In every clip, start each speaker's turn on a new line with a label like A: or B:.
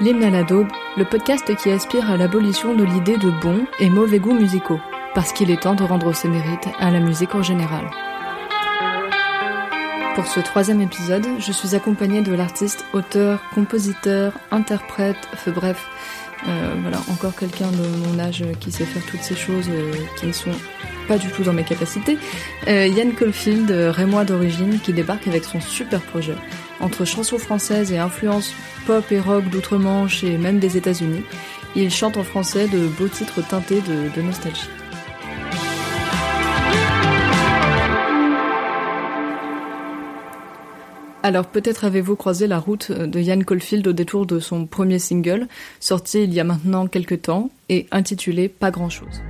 A: L'hymne à daube, le podcast qui aspire à l'abolition de l'idée de bons et mauvais goûts musicaux, parce qu'il est temps de rendre ses mérites à la musique en général. Pour ce troisième épisode, je suis accompagnée de l'artiste, auteur, compositeur, interprète, enfin bref, euh, voilà, encore quelqu'un de mon âge qui sait faire toutes ces choses euh, qui ne sont pas du tout dans mes capacités. Euh, Yann Caulfield, rémois d'origine, qui débarque avec son super projet. Entre chansons françaises et influences pop et rock d'outre-Manche et même des États-Unis, il chante en français de beaux titres teintés de, nostalgie. Alors peut-être avez-vous croisé la route de Yann Caulfield au détour de son premier single, sorti il y a maintenant quelques temps et intitulé Pas grand-chose.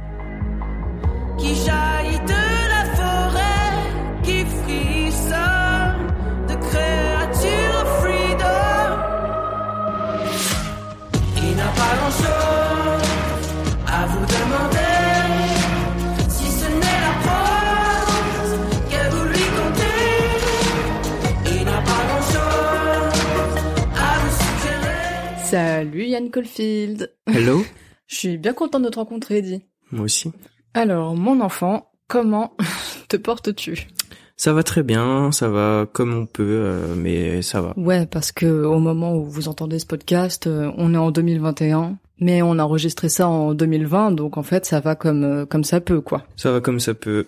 A: Salut Yann Caulfield
B: Hello
A: Je suis bien contente de te rencontrer, Eddie.
B: Moi aussi.
A: Alors, mon enfant, comment te portes-tu?
B: Ça va très bien, ça va comme on peut, euh, mais ça va.
A: Ouais, parce que au moment où vous entendez ce podcast, euh, on est en 2021, mais on a enregistré ça en 2020, donc en fait, ça va comme euh, comme ça peut, quoi.
B: Ça va comme ça peut,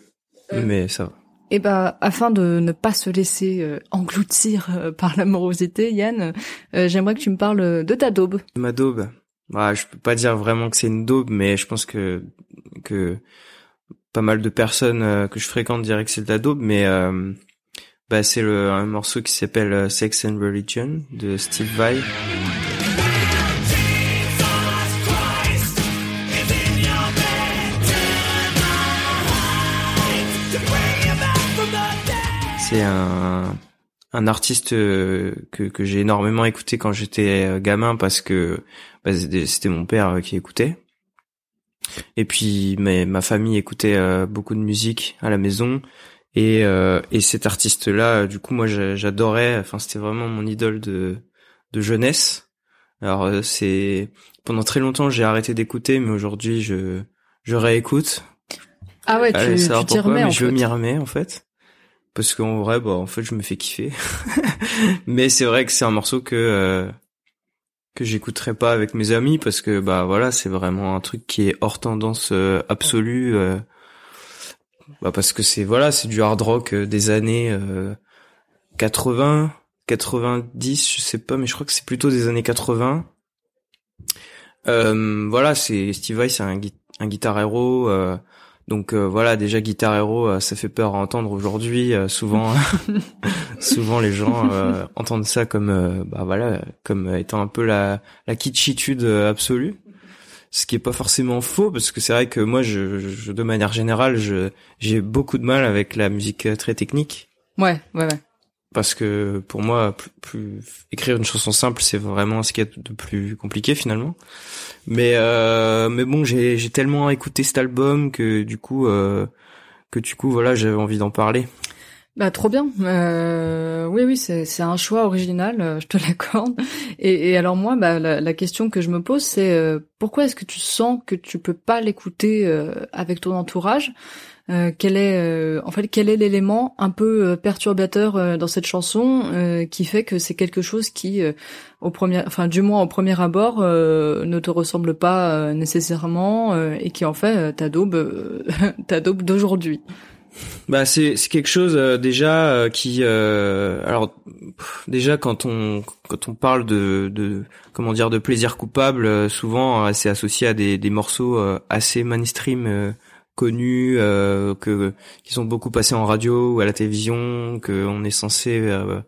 B: mais ça va.
A: Et bah, afin de ne pas se laisser euh, engloutir euh, par l'amorosité, Yann, euh, j'aimerais que tu me parles de ta daube.
B: Ma daube, bah, je peux pas dire vraiment que c'est une daube, mais je pense que que pas mal de personnes euh, que je fréquente diraient que c'est de la daube, mais euh, bah, c'est un morceau qui s'appelle euh, Sex and Religion de Steve Vai. C'est un un artiste euh, que que j'ai énormément écouté quand j'étais euh, gamin parce que bah, c'était mon père euh, qui écoutait. Et puis mais ma famille écoutait euh, beaucoup de musique à la maison et euh, et cet artiste là du coup moi j'a- j'adorais enfin c'était vraiment mon idole de de jeunesse. Alors c'est pendant très longtemps j'ai arrêté d'écouter mais aujourd'hui je je réécoute
A: Ah ouais, tu tu t'y remets en
B: je m'y remets en fait. Parce qu'en vrai, bah en fait, je me fais kiffer. mais c'est vrai que c'est un morceau que euh, que j'écouterai pas avec mes amis parce que bah voilà, c'est vraiment un truc qui est hors tendance euh, absolue. euh, bah parce que c'est voilà, c'est du hard rock euh, des années euh, 80, 90, je sais pas, mais je crois que c'est plutôt des années 80. Euh, voilà, c'est Steve Vai, c'est un, gui- un guitar hero. Donc euh, voilà, déjà Guitar Hero, euh, ça fait peur à entendre aujourd'hui. euh, souvent, souvent les gens euh, entendent ça comme, euh, bah voilà, comme étant un peu la, la kitschitude euh, absolue. Ce qui est pas forcément faux, parce que c'est vrai que moi, je, je- de manière générale, je, j'ai beaucoup de mal avec la musique très technique,
A: Ouais, ouais, ouais.
B: Parce que pour moi, écrire une chanson simple, c'est vraiment ce qu'il y a de plus compliqué finalement. Mais euh, mais bon, j'ai j'ai tellement écouté cet album que du coup euh, que du coup voilà, j'avais envie d'en parler.
A: Bah trop bien. Euh, oui oui c'est c'est un choix original, je te l'accorde. Et, alors moi bah la, la question que je me pose c'est pourquoi est-ce que tu sens que tu peux pas l'écouter avec ton entourage? Euh, Quel est euh, en fait quel est l'élément un peu euh, perturbateur euh, dans cette chanson qui fait que c'est quelque chose qui au premier enfin du moins au premier abord ne te ressemble pas nécessairement et qui en fait euh, ta daube euh, ta daube d'aujourd'hui?
B: Bah c'est c'est quelque chose déjà qui alors pff, déjà quand on quand on parle de de comment dire de plaisir coupable souvent c'est associé à des des morceaux assez mainstream connus euh, que qui sont beaucoup passés en radio ou à la télévision que on est censé euh,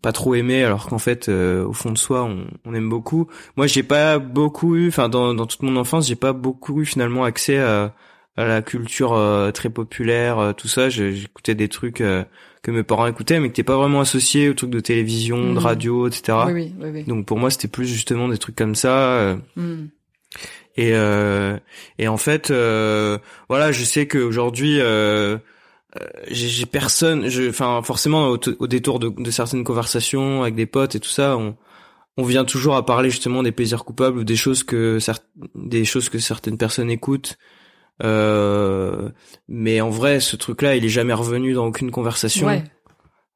B: pas trop aimer alors qu'en fait euh, au fond de soi on, on aime beaucoup. Moi j'ai pas beaucoup eu enfin dans dans toute mon enfance j'ai pas beaucoup eu finalement accès à à la culture euh, très populaire, euh, tout ça. J'écoutais des trucs euh, que mes parents écoutaient, mais qui n'étaient pas vraiment associés aux trucs de télévision, de
A: Mhm.
B: radio, etc.
A: Oui, oui, oui.
B: Donc pour moi, c'était plus justement des trucs comme ça. euh,
A: Mm.
B: Et euh, et en fait, euh, voilà, je sais qu'aujourd'hui, euh, j'ai personne. je- Enfin, forcément, au, détour de, certaines conversations avec des potes et tout ça, on on vient toujours à parler justement des plaisirs coupables ou des choses que des choses que certaines personnes écoutent. Mais en vrai, ce truc-là, il est jamais revenu dans aucune conversation.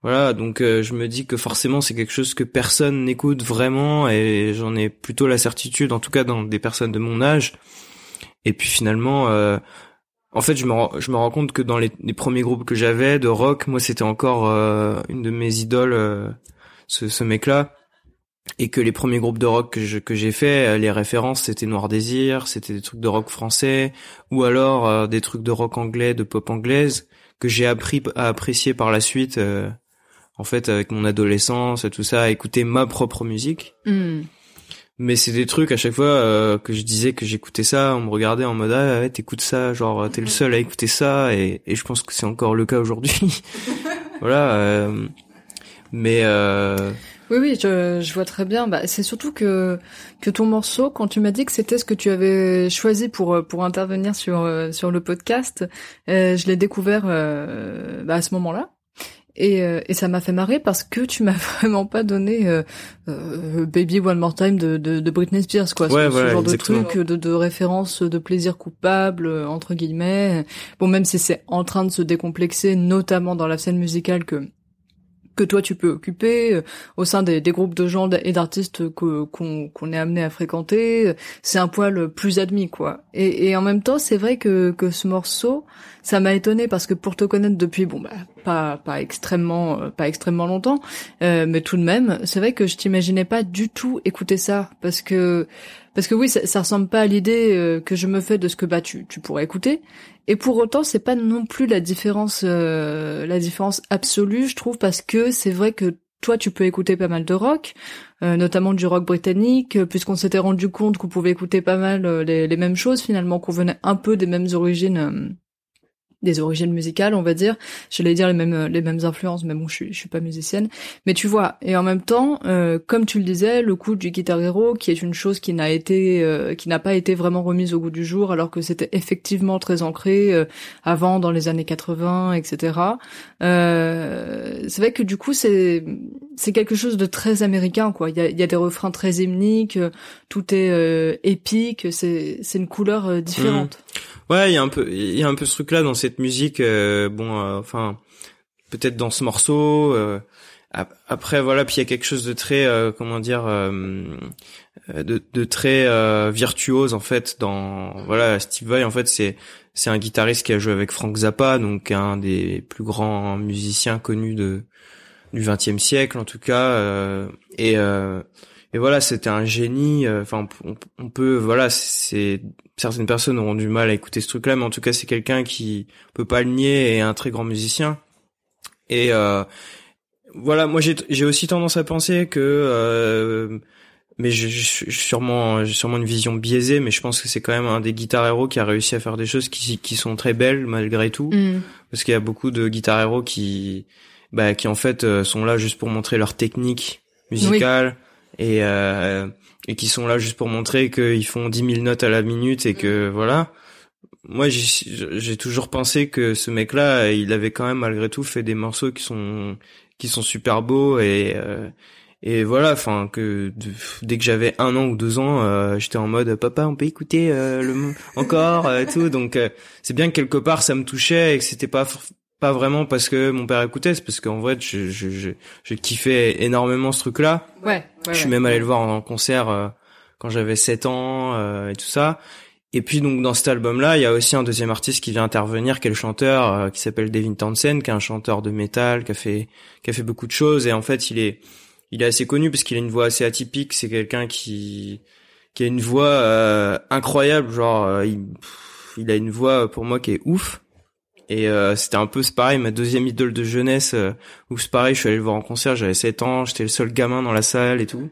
B: Voilà, donc euh, je me dis que forcément c'est quelque chose que personne n'écoute vraiment et j'en ai plutôt la certitude, en tout cas dans des personnes de mon âge. Et puis finalement, euh, en fait, je me rends, je rends compte que dans les, premiers groupes que j'avais de rock, moi c'était encore euh, une de mes idoles, euh, ce, mec-là. Et que les premiers groupes de rock que que j'ai fait, les références c'était Noir Désir, c'était des trucs de rock français, ou alors des trucs de rock anglais, de pop anglaise que j'ai appris à apprécier par la suite. Euh, en fait, avec mon adolescence et tout ça, à écouter ma propre musique.
A: Mm.
B: Mais c'est des trucs à chaque fois euh, que je disais que j'écoutais ça, on me regardait en mode ah ouais t'écoutes ça, genre t'es le seul à écouter ça et, et je pense que c'est encore le cas aujourd'hui. voilà. euh, mais euh,
A: Oui, oui, je, je vois très bien. Bah, c'est surtout que que ton morceau, quand tu m'as dit que c'était ce que tu avais choisi pour pour intervenir sur euh, sur le podcast, euh, je l'ai découvert euh, bah, à ce moment-là. Et, euh, et ça m'a fait marrer parce que tu m'as vraiment pas donné euh, euh, Baby One More Time de, de, de Britney Spears, quoi.
B: Ouais,
A: ce, ce genre
B: exactement.
A: de truc, de, de référence de plaisir coupable, euh, entre guillemets. Bon, même si c'est en train de se décomplexer, notamment dans la scène musicale que que toi tu peux occuper euh, au sein des, des groupes de gens et d'artistes qu'on est amené à fréquenter, c'est un poil plus admis quoi. Et, et en même temps, c'est vrai que que ce morceau, ça m'a étonné parce que pour te connaître depuis bon bah pas pas extrêmement euh, pas extrêmement longtemps, euh, mais tout de même, c'est vrai que je t'imaginais pas du tout écouter ça parce que parce que oui, ça, ça ressemble pas à l'idée euh, que je me fais de ce que bah tu tu pourrais écouter. Et pour autant, c'est pas non plus la différence, euh, la différence absolue, je trouve, parce que c'est vrai que toi, tu peux écouter pas mal de rock, euh, notamment du rock britannique, euh, puisqu'on s'était rendu compte qu'on pouvait écouter pas mal les, les mêmes choses finalement, qu'on venait un peu des mêmes origines. Des origines musicales, on va dire. J'allais dire les mêmes les mêmes influences, mais bon, je suis je suis pas musicienne. Mais tu vois, et en même temps, euh, comme tu le disais, le coup du guitar hero, qui est une chose qui n'a été euh, qui n'a pas été vraiment remise au goût du jour, alors que c'était effectivement très ancré euh, avant dans les années 80, etc. Euh, c'est vrai que du coup, c'est c'est quelque chose de très américain, quoi. Il y a, y a des refrains très hymniques, euh, tout est euh, épique, c'est c'est une couleur différente.
B: Ouais, il y a un peu, il y a un peu ce truc-là dans cette musique. euh, bon, euh, enfin, peut-être dans ce morceau. euh, ap- après, voilà, puis il y a quelque chose de très, euh, comment dire, euh, euh, de, de très virtuose en fait. Dans voilà, Steve Vai, en fait, c'est c'est un guitariste qui a joué avec Frank Zappa, donc un des plus grands musiciens connus de du XXe siècle en tout cas. et et voilà, c'était un génie. euh, Enfin, on, on peut, voilà, c'est certaines personnes auront du mal à écouter ce truc-là, mais en tout cas, c'est quelqu'un qui on peut pas le nier et un très grand musicien. Et euh, voilà, moi j'ai j'ai aussi tendance à penser que, euh, mais je, je, suis sûrement j'ai sûrement une vision biaisée, mais je pense que c'est quand même un des guitar héros qui a réussi à faire des choses qui qui sont très belles malgré tout,
A: Mm.
B: parce qu'il y a beaucoup de guitar héros qui bah qui en fait euh, sont là juste pour montrer leur technique musicale et euh, et qui sont là juste pour montrer qu'ils font 10 000 notes à la minute et que voilà. Moi, j'ai toujours pensé que ce mec-là, il avait quand même malgré tout fait des morceaux qui sont qui sont super beaux et euh, et voilà, enfin que dès que j'avais un an ou deux ans, euh, j'étais en mode papa, on peut écouter euh, le encore euh, et tout. Donc euh, c'est bien que quelque part ça me touchait et que c'était pas pas vraiment parce que mon père écoutait, c'est parce qu'en vrai je je je, je kiffais énormément ce truc-là.
A: Ouais, ouais,
B: Je suis
A: ouais.
B: même allé le voir en concert euh, quand j'avais 7 ans euh, et tout ça. Et puis donc dans cet album-là, il y a aussi un deuxième artiste qui vient intervenir, qui est le chanteur, euh, qui s'appelle Devin Townsend, qui est un chanteur de métal, qui a fait qui a fait beaucoup de choses. Et en fait, il est il est assez connu parce qu'il a une voix assez atypique. C'est quelqu'un qui qui a une voix euh, incroyable, genre euh, il, il a une voix pour moi qui est ouf. Et c'était un peu pareil ma deuxième idole de jeunesse où c'est pareil je suis allé le voir en concert j'avais 7 ans j'étais le seul gamin dans la salle et tout.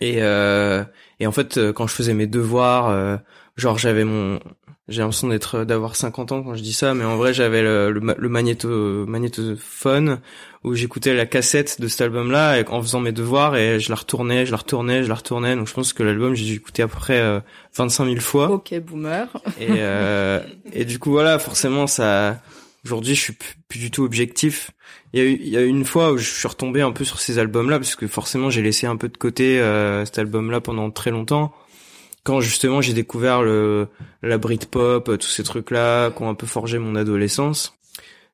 B: Et euh, et en fait, euh, quand je faisais mes devoirs, euh, genre j'avais mon, j'ai l'impression d'être d'avoir 50 ans quand je dis ça, mais en vrai j'avais le, le, magnéto, magnétophone où j'écoutais la cassette de cet album-là en faisant mes devoirs et je la retournais, je la retournais, je la retournais. Donc je pense que l'album j'ai écouté à peu près euh, 25 000 fois.
A: Ok, boomer.
B: et euh, et du coup voilà, forcément ça. Aujourd'hui, je suis plus, du tout objectif. Il y, a eu, il y a une fois où je suis retombé un peu sur ces albums-là parce que forcément j'ai laissé un peu de côté euh, cet album-là pendant très longtemps. Quand justement j'ai découvert le la Britpop, tous ces trucs-là qui ont un peu forgé mon adolescence.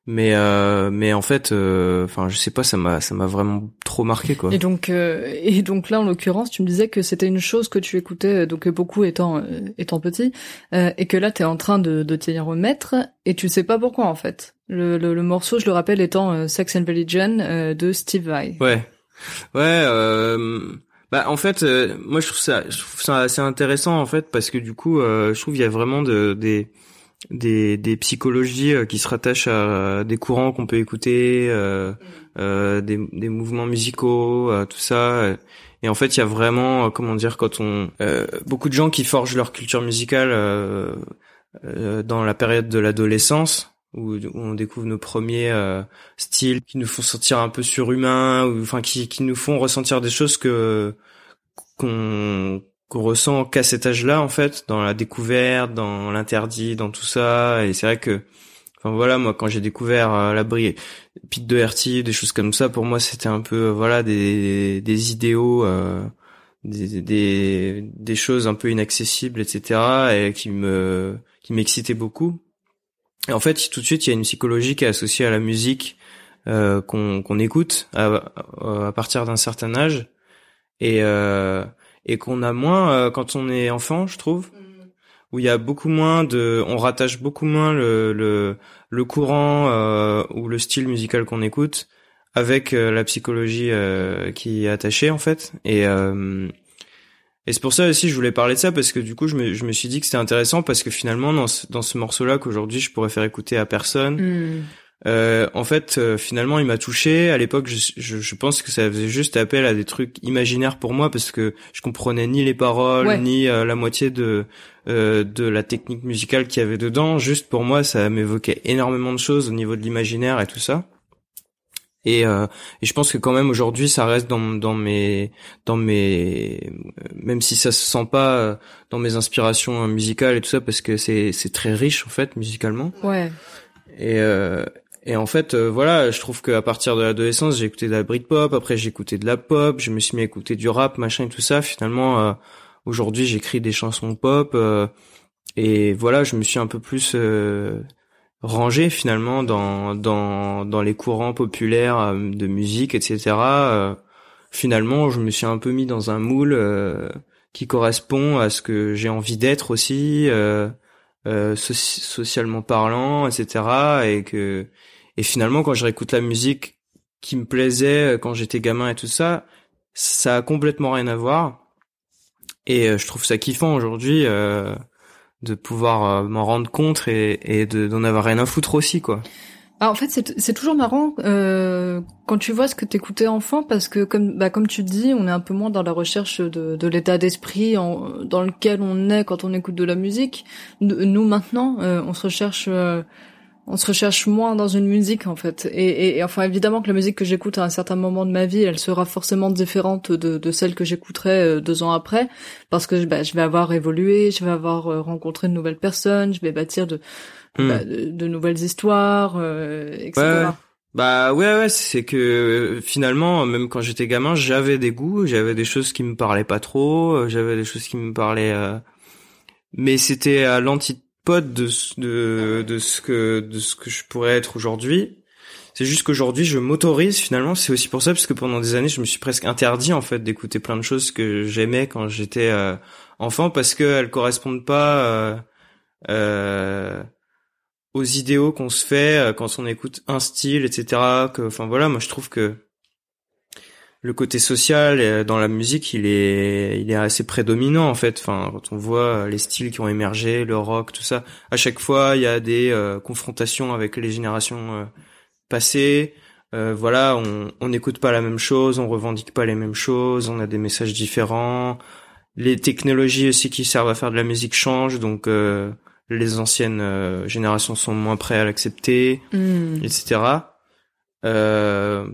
B: Mais euh, mais en fait euh, enfin je sais pas ça m'a ça m'a vraiment trop marqué quoi.
A: Et donc euh, et donc là en l'occurrence tu me disais que c'était une chose que tu écoutais donc beaucoup étant étant petit et que là tu es en train de de t'y remettre et tu sais pas pourquoi en fait. Le le, morceau je le rappelle étant Sex and Religion de Steve Vai.
B: Ouais. Ouais bah en fait moi je trouve ça je trouve ça assez intéressant en fait parce que du coup je trouve il y a vraiment de, des des, des psychologies euh, qui se rattachent à des courants qu'on peut écouter, euh, euh, des, des mouvements musicaux, tout ça. Et en fait, il y a vraiment, comment dire, quand on beaucoup de gens qui forgent leur culture musicale dans la période de l'adolescence, où, on découvre nos premiers styles qui nous font sentir un peu surhumains, ou enfin qui, qui nous font ressentir des choses que qu'on qu'on ressent qu'à cet âge-là en fait, dans la découverte, dans l'interdit, dans tout ça. Et c'est vrai que, enfin voilà, moi quand j'ai découvert euh, la brille, Pete Doherty, des choses comme ça, pour moi c'était un peu euh, voilà des des idéaux, euh, des, des des choses un peu inaccessibles, etc. Et qui me qui m'excitaient beaucoup. Et en fait, tout de suite, il y a une psychologie qui est associée à la musique euh, qu'on qu'on écoute à, à partir d'un certain âge. Et euh, et qu'on a moins euh, quand on est enfant, je trouve, mm. où il y a beaucoup moins de, on rattache beaucoup moins le le, le courant euh, ou le style musical qu'on écoute avec euh, la psychologie qui est attachée en fait et et c'est pour ça aussi je voulais parler de ça parce que du coup je me, je me suis dit que c'était intéressant parce que finalement dans ce, dans ce morceau là qu'aujourd'hui je pourrais faire écouter à personne mm. Euh, en fait, euh, finalement, il m'a touché. À l'époque, je, je, je, pense que ça faisait juste appel à des trucs imaginaires pour moi parce que je comprenais ni les paroles ni euh, la moitié de de la technique musicale qu'il y avait dedans. Juste pour moi, ça m'évoquait énormément de choses au niveau de l'imaginaire et tout ça. Et, et, je pense que quand même aujourd'hui, ça reste dans, dans mes dans mes même si ça se sent pas dans mes inspirations musicales et tout ça parce que c'est c'est très riche en fait musicalement.
A: Ouais.
B: Et, et en fait, euh, voilà, je trouve qu'à partir de l'adolescence, j'ai écouté de la Britpop, après j'ai écouté de la pop, je me suis mis à écouter du rap, machin et tout ça. Finalement, euh, aujourd'hui, j'écris des chansons pop. Euh, et voilà, je me suis un peu plus rangé finalement dans, dans, dans les courants populaires de musique, etc. finalement, je me suis un peu mis dans un moule qui correspond à ce que j'ai envie d'être aussi. socialement parlant, etc. Et que et finalement, quand je réécoute la musique qui me plaisait euh, quand j'étais gamin et tout ça, ça a complètement rien à voir. Et euh, je trouve ça kiffant aujourd'hui euh, de pouvoir m'en rendre compte et, et d'en avoir rien à foutre aussi, quoi.
A: Ah, en fait, c'est toujours marrant euh, quand tu vois ce que t'écoutais enfant, parce que comme bah, comme tu dis, on est un peu moins dans la recherche de, de l'état d'esprit dans lequel on est quand on écoute de la musique. Nous maintenant, on se recherche on se recherche moins dans une musique en fait. Et, et, enfin évidemment que la musique que j'écoute à un certain moment de ma vie, elle sera forcément différente de, de celle que j'écouterai euh, deux ans après, parce que bah, je vais avoir évolué, je vais avoir euh, rencontré de nouvelles personnes, je vais bâtir de, hmm. bah, de, nouvelles histoires, euh, etc.
B: Bah ouais ouais c'est que finalement même quand j'étais gamin j'avais des goûts j'avais des choses qui me parlaient pas trop j'avais des choses qui me parlaient mais c'était à l'anti de, de, de ce que de ce que je pourrais être aujourd'hui. C'est juste qu'aujourd'hui, je m'autorise finalement. C'est aussi pour ça parce que pendant des années, je me suis presque interdit en fait d'écouter plein de choses que j'aimais quand j'étais euh, enfant parce qu'elles correspondent pas euh, euh, aux idéaux qu'on se fait euh, quand on écoute un style, etc. Que, enfin voilà, moi je trouve que le côté social euh, dans la musique, il est, il est assez prédominant en fait. Enfin, quand on voit les styles qui ont émergé, le rock, tout ça, à chaque fois il y a des euh, confrontations avec les générations euh, passées. voilà, on on n'écoute pas la même chose, on revendique pas les mêmes choses, on a des messages différents. Les technologies aussi qui servent à faire de la musique changent, donc les anciennes générations sont moins prêtes à l'accepter,
A: Hmm.
B: etc. Euh,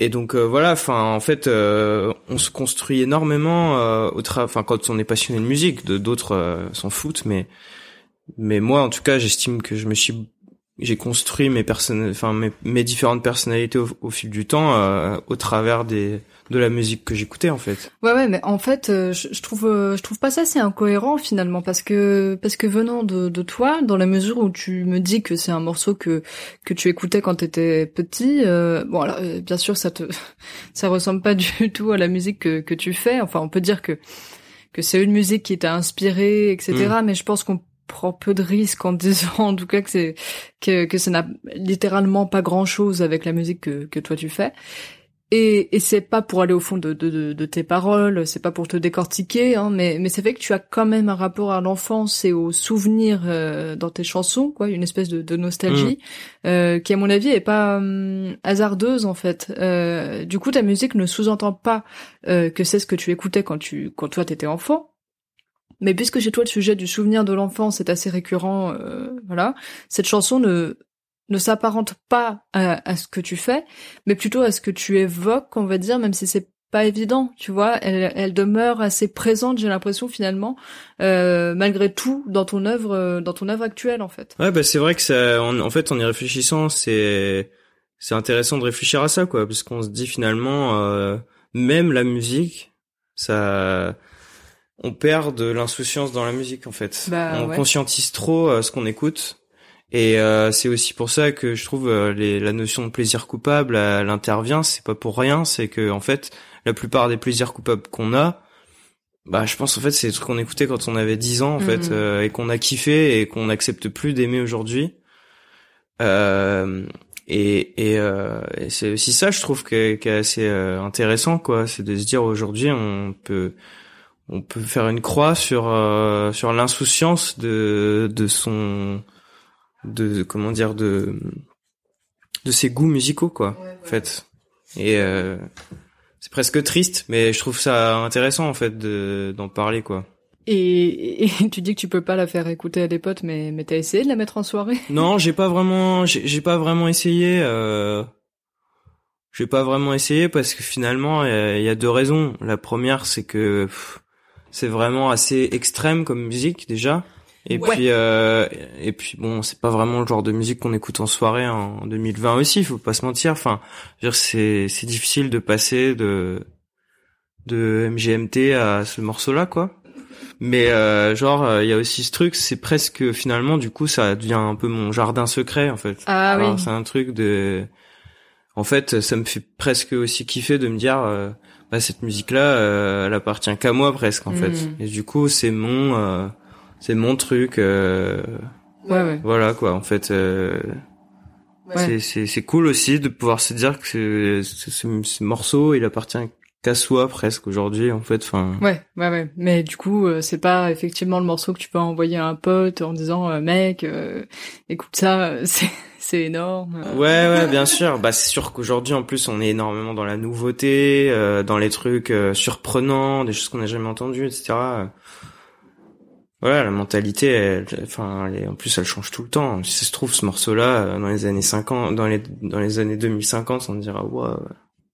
B: et donc euh, voilà, en fait, euh, on se construit énormément euh, au enfin quand on est passionné de musique, de d'autres euh, s'en foutent, mais mais moi en tout cas, j'estime que je me suis j'ai construit mes personnes, enfin mes, mes différentes personnalités au, au fil du temps euh, au travers des de la musique que j'écoutais en fait.
A: Ouais, ouais, mais en fait, euh, je, je trouve, euh, je trouve pas ça assez incohérent finalement, parce que parce que venant de, de toi, dans la mesure où tu me dis que c'est un morceau que que tu écoutais quand t'étais petit, euh, bon, alors bien sûr, ça te ça ressemble pas du tout à la musique que que tu fais. Enfin, on peut dire que que c'est une musique qui t'a inspiré, etc. Mais je pense qu'on prend peu de risques en disant en tout cas que c'est que que ça n'a littéralement pas grand chose avec la musique que que toi tu fais. Et, et c'est pas pour aller au fond de, de, de, de tes paroles, c'est pas pour te décortiquer, hein, mais, mais c'est vrai que tu as quand même un rapport à l'enfance et aux souvenirs euh, dans tes chansons, quoi, une espèce de, de nostalgie, euh, qui à mon avis est pas hum, hasardeuse en fait. Euh, du coup, ta musique ne sous-entend pas euh, que c'est ce que tu écoutais quand tu quand toi t'étais enfant. Mais puisque chez toi le sujet du souvenir de l'enfance est assez récurrent, euh, voilà, cette chanson ne ne s'apparente pas à, à ce que tu fais, mais plutôt à ce que tu évoques, on va dire, même si c'est pas évident, tu vois. Elle, elle demeure assez présente, j'ai l'impression finalement, euh, malgré tout, dans ton œuvre, euh, dans ton œuvre actuelle, en fait.
B: Ouais, bah c'est vrai que ça, en, en fait, en y réfléchissant, c'est c'est intéressant de réfléchir à ça, quoi, parce qu'on se dit finalement, euh, même la musique, ça, on perd de l'insouciance dans la musique, en fait.
A: Bah,
B: on
A: ouais.
B: conscientise trop euh, ce qu'on écoute. Et euh, c'est aussi pour ça que je trouve euh, les, la notion de plaisir coupable, elle intervient. C'est pas pour rien, c'est que en fait, la plupart des plaisirs coupables qu'on a, bah je pense en fait c'est des trucs qu'on écoutait quand on avait 10 ans en fait
A: Mhm.
B: euh, et qu'on a kiffé et qu'on n'accepte plus d'aimer aujourd'hui. Euh, et et, euh, et c'est aussi ça je trouve qui est assez euh, intéressant quoi, c'est de se dire aujourd'hui on peut on peut faire une croix sur euh, sur l'insouciance de de son de comment dire de de ses goûts musicaux quoi en fait. Et euh, c'est presque triste mais je trouve ça intéressant en fait de d'en parler quoi.
A: Et, et tu dis que tu peux pas la faire écouter à des potes, mais, mais t'as essayé de la mettre en soirée?
B: Non j'ai pas vraiment j'ai pas vraiment essayé euh, j'ai pas vraiment essayé parce que finalement il y a deux raisons. La première c'est que pff, c'est vraiment assez extrême comme musique déjà et
A: Ouais.
B: puis euh, et puis bon c'est pas vraiment le genre de musique qu'on écoute en soirée en 2020 aussi faut pas se mentir enfin c'est c'est difficile de passer de de MGMT à ce morceau là quoi mais euh, genre euh, il y a aussi ce truc c'est presque finalement du coup ça devient un peu mon jardin secret en fait
A: Ah oui.
B: c'est un truc de en fait ça me fait presque aussi kiffer de me dire euh, bah cette musique là elle appartient qu'à moi presque en fait
A: Mm.
B: et du coup c'est mon euh, c'est mon truc euh,
A: Ouais, ouais.
B: voilà quoi en fait euh,
A: Ouais.
B: c'est c'est c'est cool aussi de pouvoir se dire que ce, ce, ce morceau il appartient qu'à soi presque aujourd'hui en fait enfin
A: Ouais, ouais, ouais. Mais du coup, euh, c'est pas effectivement le morceau que tu peux envoyer à un pote en disant euh, mec, euh, écoute ça, euh, c'est c'est énorme.
B: Ouais, ouais, bien sûr. Bah, c'est sûr qu'aujourd'hui, en plus, on est énormément dans la nouveauté, euh, dans les trucs euh, surprenants, des choses qu'on n'a jamais entendues, etc. Voilà, la mentalité, elle, enfin, elle est- en plus, elle change tout le temps. Si ça se trouve, ce morceau-là, euh, dans les années 50, dans les, dans les années 2050, on dira, wow,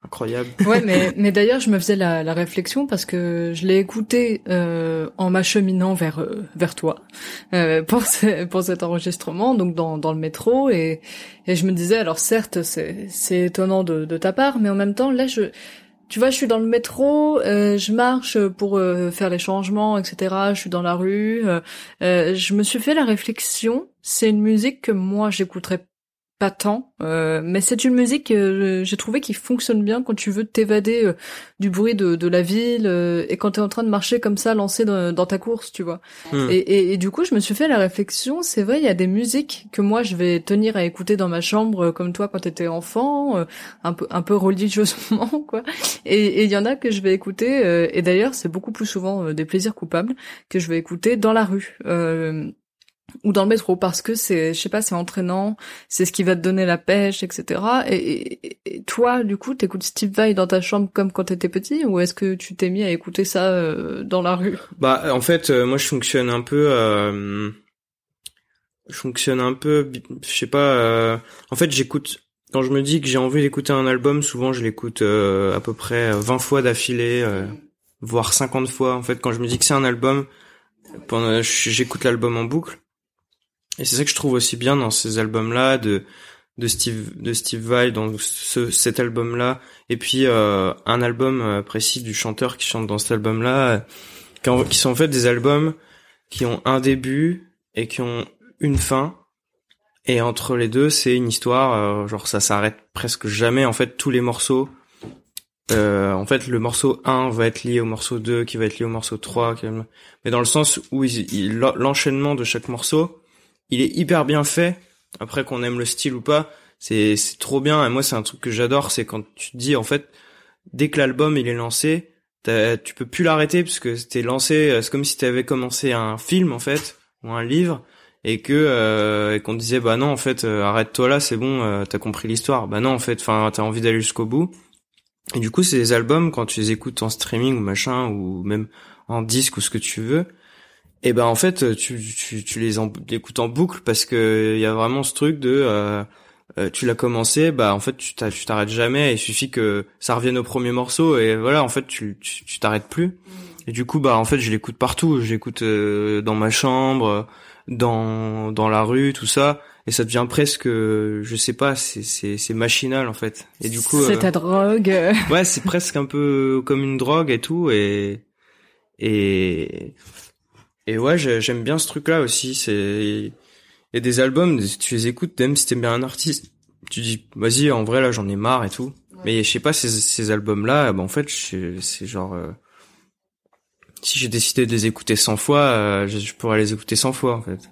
B: incroyable.
A: Ouais, mais, mais d'ailleurs, je me faisais la, la réflexion parce que je l'ai écouté euh, en m'acheminant vers euh, vers toi euh, pour pour cet enregistrement, donc dans dans le métro, et et je me disais, alors certes, c'est c'est étonnant de de ta part, mais en même temps, là, je tu vois, je suis dans le métro, euh, je marche pour euh, faire les changements, etc. Je suis dans la rue. euh, euh, je me suis fait la réflexion. C'est une musique que moi j'écouterais pas tant, euh, mais c'est une musique que j'ai trouvé qui fonctionne bien quand tu veux t'évader euh, du bruit de, de la ville euh, et quand tu es en train de marcher comme ça, lancé dans, dans ta course, tu vois.
B: Hmm.
A: Et, et, et du coup, je me suis fait la réflexion, c'est vrai, il y a des musiques que moi je vais tenir à écouter dans ma chambre, euh, comme toi quand t'étais enfant, euh, un peu un peu religieusement, quoi. Et il y en a que je vais écouter, euh, et d'ailleurs c'est beaucoup plus souvent euh, des plaisirs coupables que je vais écouter dans la rue. Euh, ou dans le métro parce que c'est je sais pas c'est entraînant c'est ce qui va te donner la pêche etc et, et- et toi du coup t'écoutes Steve Vai dans ta chambre comme quand t'étais petit ou est-ce que tu t'es mis à écouter ça euh, dans la rue?
B: Bah en fait euh, moi je fonctionne un peu euh, je fonctionne un peu je sais pas euh, en fait j'écoute quand je me dis que j'ai envie d'écouter un album souvent je l'écoute euh, à peu près 20 fois d'affilée euh, voire 50 fois. En fait quand je me dis que c'est un album pendant j'écoute l'album en boucle et c'est ça que je trouve aussi bien dans ces albums là de de Steve de Steve Vai dans ce, cet album là et puis euh, un album euh, précis du chanteur qui chante dans cet album là qui, sont en fait des albums qui ont un début et qui ont une fin. Et entre les deux c'est une histoire euh, genre ça s'arrête presque jamais. En fait tous les morceaux euh, en fait le morceau 1 va être lié au morceau 2 qui va être lié au morceau 3 qui va- mais dans le sens où l'enchaînement de chaque morceau il est hyper bien fait. Après qu'on aime le style ou pas c'est c'est trop bien. Et moi c'est un truc que j'adore c'est quand tu te dis en fait dès que l'album il est lancé tu peux plus l'arrêter parce que c'était lancé euh, c'est comme si tu avais commencé un film en fait ou un livre et que euh, qu'on disait bah non en fait euh, arrête-toi là c'est bon euh, t'as compris l'histoire. Bah non en fait enfin t'as envie d'aller jusqu'au bout. Et du coup des albums quand tu les écoutes en streaming ou machin ou même en disque ou ce que tu veux et ben en fait tu tu, tu les en, écoutes en boucle parce que il y a vraiment ce truc de euh, euh, tu l'as commencé bah en fait tu t'a- tu t'arrêtes jamais il suffit que ça revienne au premier morceau et voilà en fait tu tu t'arrêtes plus. Et du coup bah en fait je l'écoute partout. Je l'écoute euh, dans ma chambre dans dans la rue tout ça. Et ça devient presque je sais pas c'est c'est c'est machinal en fait. Et du coup
A: c'est
B: euh,
A: ta drogue. euh.
B: ouais c'est presque un peu comme une drogue et tout. Et et et ouais j'ai- j'aime bien ce truc là aussi c'est il y a des albums tu les écoutes même si t'aimes bien un artiste. Tu dis vas-y en vrai là j'en ai marre et tout. Mais je sais pas ces ces albums là bah en fait c'est genre euh, si j'ai décidé de les écouter 100 fois euh, je, pourrais les écouter 100 fois en fait.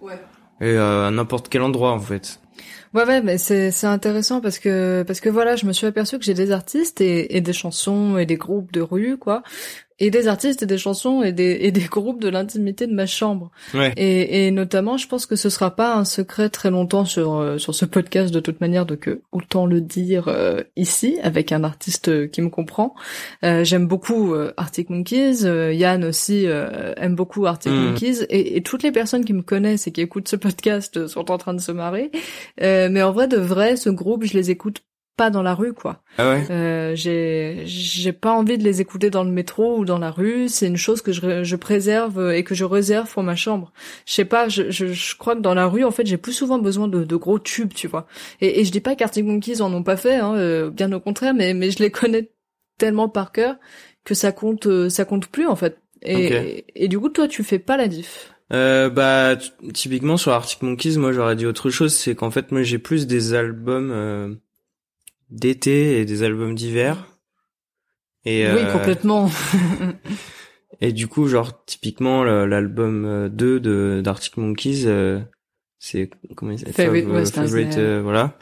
B: Et euh, à n'importe quel endroit en fait.
A: Ouais ouais mais c'est c'est intéressant parce que parce que voilà je me suis aperçu que j'ai des artistes et, et des chansons et des groupes de rue quoi et des artistes et des chansons et des et des groupes de l'intimité de ma chambre
B: ouais
A: Et, et notamment, je pense que ce sera pas un secret très longtemps sur euh, sur ce podcast de toute manière, donc euh, autant le dire euh, ici avec un artiste euh, qui me comprend. Euh, J'aime beaucoup euh, Arctic Monkeys, euh, Yann aussi euh, aime beaucoup Arctic
B: Mhm.
A: Monkeys, et, et toutes les personnes qui me connaissent et qui écoutent ce podcast sont en train de se marrer. Euh, mais en vrai, de vrai, ce groupe, je les écoute pas dans la rue, quoi.
B: ah ouais?
A: Euh, j'ai j'ai pas envie de les écouter dans le métro ou dans la rue. C'est une chose que je, je préserve et que je réserve pour ma chambre. Je sais pas. Je, je, je crois que dans la rue, en fait, j'ai plus souvent besoin de, de gros tubes, tu vois. Et, et je dis pas qu'Arctic Monkeys en ont pas fait, hein, euh, bien au contraire, mais mais je les connais tellement par cœur que ça compte euh, ça compte plus en fait. Et, et, et du coup, toi, tu fais pas la diff?
B: Euh, bah typiquement sur Arctic Monkeys, moi j'aurais dit autre chose, c'est qu'en fait moi j'ai plus des albums euh, d'été et des albums d'hiver. Et
A: Oui,
B: euh,
A: complètement.
B: et du coup genre typiquement l'album euh, 2 de d'Arctic Monkeys euh, c'est comment il s'appelle?
A: Favorite
B: Fav-
A: Western
B: Favorite, euh, voilà.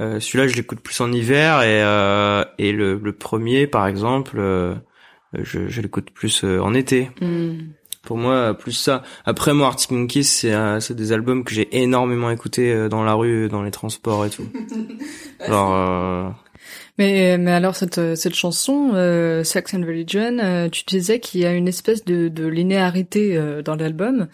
B: Euh, celui-là je l'écoute plus en hiver et euh, et le, le premier par exemple euh, je, je l'écoute plus euh, en été.
A: Hmm.
B: Pour moi, plus ça. Après, moi, Arctic Monkeys, c'est euh, c'est des albums que j'ai énormément écoutés euh, dans la rue, dans les transports et tout. Alors, euh,
A: Mais, mais alors cette, cette chanson, euh, Sex and Religion, euh, tu disais qu'il y a une espèce de, de linéarité euh, dans l'album,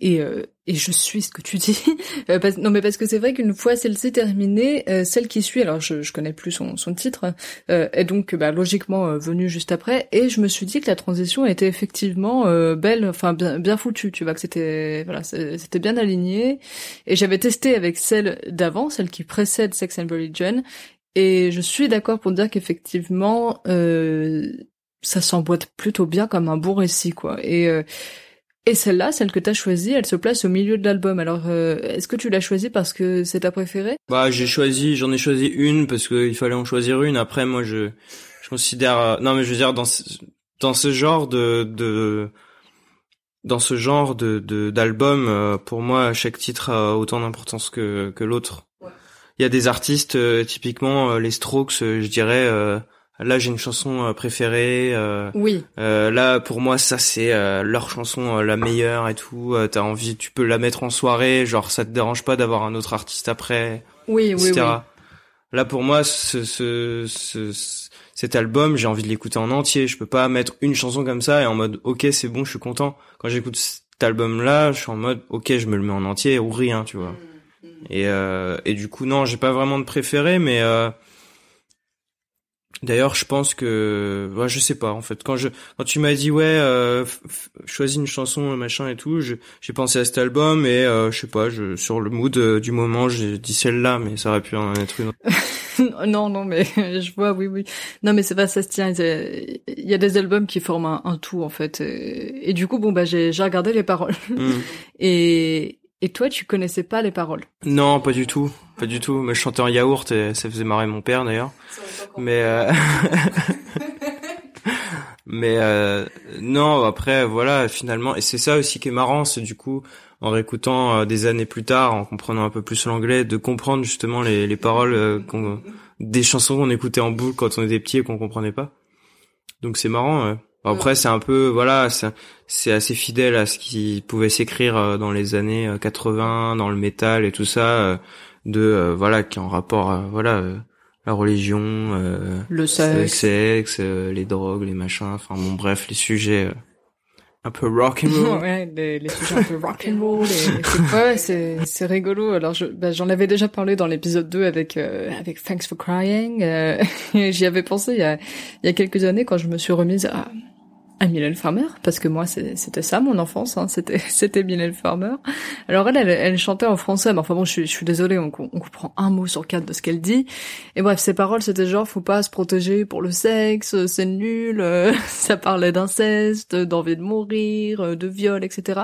A: et, euh, et je suis ce que tu dis. Euh, parce- non mais parce que c'est vrai qu'une fois celle-ci terminée, euh, celle qui suit, alors je, je connais plus son, son titre, euh, est donc bah, logiquement euh, venue juste après, et je me suis dit que la transition était effectivement euh, belle, enfin bien, bien foutue, tu vois, que c'était voilà, c'était bien aligné, et j'avais testé avec celle d'avant, celle qui précède Sex and Religion, et je suis d'accord pour dire qu'effectivement, euh, ça s'emboîte plutôt bien comme un bon récit, quoi. Et, Et celle-là, celle que t'as choisie, elle se place au milieu de l'album. Alors, euh, est-ce que tu l'as choisie parce que c'est ta préférée?
B: Bah, j'ai choisi, j'en ai choisi une parce qu'il fallait en choisir une. Après, moi, je, je considère, euh, non, mais je veux dire, dans, ce- dans ce genre de, de, dans ce genre de, de, d'album, euh, pour moi, chaque titre a autant d'importance que, que l'autre. Il y a des artistes, euh, typiquement, euh, les Strokes, euh, je dirais, euh, là, j'ai une chanson euh, préférée, euh,
A: Oui.
B: euh, là, pour moi, ça c'est euh, leur chanson euh, la meilleure et tout. Euh, T'as envie, tu peux la mettre en soirée, genre ça te dérange pas d'avoir un autre artiste après,
A: Oui, oui,
B: etc.
A: oui.
B: Là, pour moi, ce, ce, ce- ce- cet album, j'ai envie de l'écouter en entier. Je peux pas mettre une chanson comme ça et en mode, ok, c'est bon, je suis content. Quand j'écoute cet album-là, je suis en mode, ok, je me le mets en entier ou rien, tu vois. Et, euh, et du coup, non, j'ai pas vraiment de préféré, mais euh, d'ailleurs, je pense que, ouais, je sais pas en fait. Quand je, quand tu m'as dit ouais, euh, choisis une chanson, machin et tout, j'ai pensé à cet album et euh, je sais pas, je, sur le mood euh, du moment, j'ai dit celle-là, mais ça aurait pu en être une. autre.
A: non, non, mais je vois, oui, oui. Non, mais c'est pas ça se tient. Il y a des albums qui forment un, un tout en fait. Et, et du coup, bon, bah, j'ai j'ai regardé les paroles.
B: Hmm.
A: Et et toi, tu connaissais pas les paroles?
B: Non, pas du tout, pas du tout. Mais je chantais en yaourt et ça faisait marrer mon père d'ailleurs. Mais euh... mais euh, non, après voilà, finalement, et c'est ça aussi qui est marrant, c'est du coup en réécoutant euh, des années plus tard, en comprenant un peu plus l'anglais, de comprendre justement les, les paroles euh, des chansons qu'on écoutait en boucle quand on était petit et qu'on comprenait pas. Donc c'est marrant. Après c'est un peu voilà, c'est assez fidèle à ce qui pouvait s'écrire euh, dans les années euh, 80, dans le métal et tout ça, euh, de euh, voilà qui est en rapport à voilà euh, la religion, euh,
A: Le
B: le
A: sexe.
B: euh, les drogues, les machins, enfin bon bref les sujets euh, un peu rock and roll.
A: ouais, les, les sujets un peu rock'n'roll. et c'est ouais, c'est rigolo. Alors je bah, j'en avais déjà parlé dans l'épisode 2 avec euh, avec Thanks for Crying. euh, J'y avais pensé il y a il y a quelques années quand je me suis remise à à Mylène Farmer parce que moi c'était ça mon enfance hein, c'était c'était Mylène Farmer. Alors elle, elle elle chantait en français mais enfin bon je suis je suis désolée on, on comprend un mot sur quatre de ce qu'elle dit. Et bref ses paroles c'était genre faut pas se protéger pour le sexe c'est nul euh, ça parlait d'inceste d'envie de mourir euh, de viol etc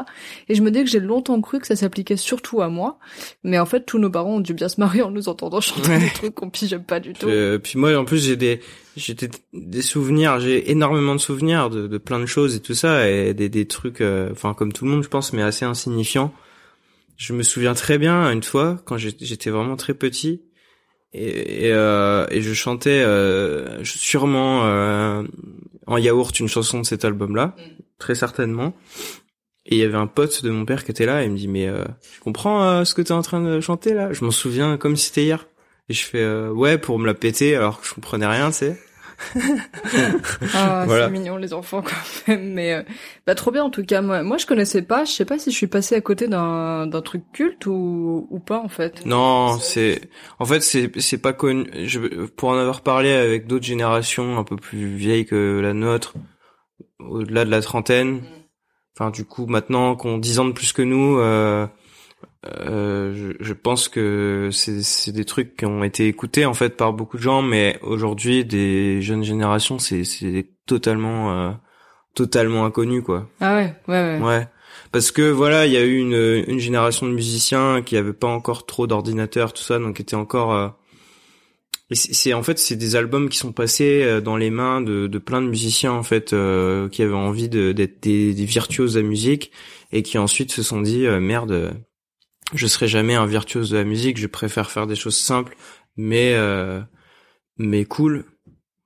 A: et je me dis que j'ai longtemps cru que ça s'appliquait surtout à moi mais en fait tous nos parents ont dû bien se marier en nous entendant chanter
B: Ouais.
A: des trucs qu'on pigeait pas du tout.
B: Euh, puis moi en plus j'ai des j'ai des, souvenirs, j'ai énormément de souvenirs de, de plein de choses et tout ça et des des trucs euh, enfin comme tout le monde je pense mais assez insignifiants. Je me souviens très bien une fois quand j'étais j'étais vraiment très petit et et, euh, et je chantais euh, sûrement euh, en yaourt une chanson de cet album-là, très certainement. Et il y avait un pote de mon père qui était là et il me dit mais euh, tu comprends ce que t'es en train de chanter là? Je m'en souviens comme si c'était hier. Et je fais euh, ouais pour me la péter alors que je comprenais rien, tu sais.
A: Ah,
B: Voilà.
A: c'est mignon les enfants quand même. Mais euh, bah trop bien en tout cas. Moi, moi je connaissais pas. Je sais pas si je suis passée à côté d'un d'un truc culte ou ou pas en fait.
B: Non, c'est en fait c'est c'est pas connu. Je, pour en avoir parlé avec d'autres générations un peu plus vieilles que la nôtre, au-delà de la trentaine. Enfin du coup maintenant qu'on 10 ans de plus que nous, euh, euh, je, je pense que c'est c'est des trucs qui ont été écoutés en fait par beaucoup de gens, mais aujourd'hui des jeunes générations c'est c'est totalement euh, totalement inconnu quoi.
A: Ah ouais, ouais, ouais.
B: Ouais. Parce que voilà, il y a eu une, une génération de musiciens qui avaient pas encore trop d'ordinateurs, tout ça, donc qui étaient encore. euh, c'est en fait c'est des albums qui sont passés euh, dans les mains de, de plein de musiciens en fait euh, qui avaient envie de- d'être des, des virtuoses la musique et qui ensuite se sont dit merde, je serai jamais un virtuose de la musique, je préfère faire des choses simples mais euh, mais cool.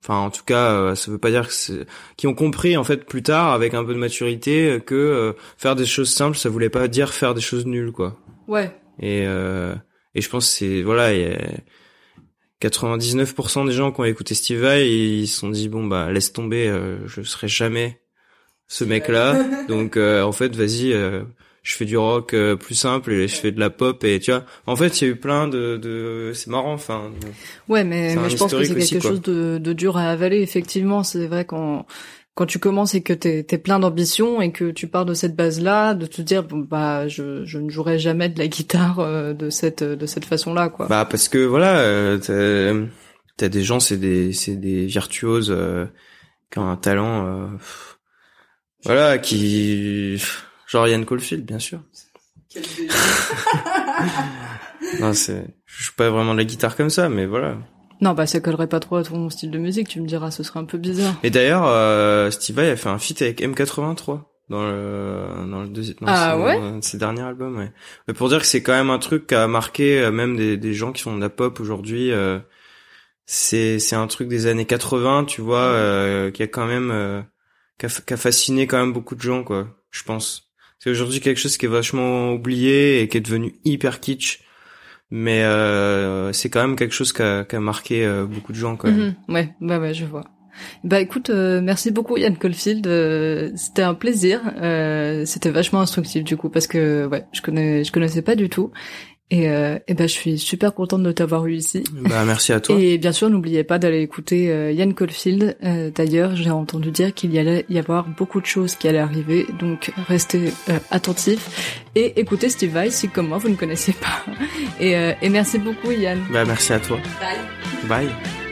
B: Enfin, en tout cas, euh, ça veut pas dire que c'est... qui ont compris en fait plus tard, avec un peu de maturité, que euh, faire des choses simples, ça voulait pas dire faire des choses nulles, quoi.
A: Ouais.
B: Et euh, et je pense que c'est voilà, il y a 99% des gens qui ont écouté Steve Vai, ils se sont dit bon bah laisse tomber, euh, je serai jamais ce mec-là. Donc euh, en fait, vas-y, euh, je fais du rock euh, plus simple et je fais de la pop et tu vois. En fait, il y a eu plein de, de... c'est marrant, enfin.
A: Ouais, mais, mais je pense que c'est quelque
B: aussi,
A: chose de, de dur à avaler. Effectivement, c'est vrai quand quand tu commences et que t'es es plein d'ambition et que tu pars de cette base-là, de te dire bon bah je, je ne jouerai jamais de la guitare euh, de cette de cette façon-là quoi.
B: Bah parce que voilà, euh, t'as- des gens, c'est des c'est des virtuoses euh, qui ont un talent, euh, voilà, qui Genre Yann Caulfield, bien sûr. non, c'est, je joue pas vraiment de la guitare comme ça, mais voilà.
A: Non, bah ça collerait pas trop à ton style de musique, tu me diras, ce serait un peu bizarre.
B: Et d'ailleurs, euh, Steve Vai a fait un feat avec M83 dans le dans le deuxième dans
A: Ah
B: son-
A: ouais
B: dans ses derniers albums ouais. Mais pour dire que c'est quand même un truc qui a marqué euh, même des des gens qui font de la pop aujourd'hui euh, c'est c'est un truc des années 80 tu vois euh, qui a quand même euh, qui, a, qui a fasciné quand même beaucoup de gens quoi je pense c'est aujourd'hui quelque chose qui est vachement oublié et qui est devenu hyper kitsch. Mais euh, c'est quand même quelque chose qui a, qui a marqué euh, beaucoup de gens quand même.
A: Mhm. Ouais, bah ouais, je vois. Bah écoute, euh, merci beaucoup Yann Caulfield, euh, c'était un plaisir, euh, c'était vachement instructif du coup parce que ouais, je connais, je connaissais pas du tout et, euh, et ben je suis super contente de t'avoir eu ici.
B: bah merci à toi
A: Et bien sûr, n'oubliez pas d'aller écouter euh, Yann Caulfield. Euh, D'ailleurs, j'ai entendu dire qu'il y allait y avoir beaucoup de choses qui allaient arriver, donc restez euh, attentifs et écoutez Steve Vai si comme moi vous ne connaissiez pas. Et, euh, et merci beaucoup Yann.
B: bah merci à toi
A: Bye.
B: bye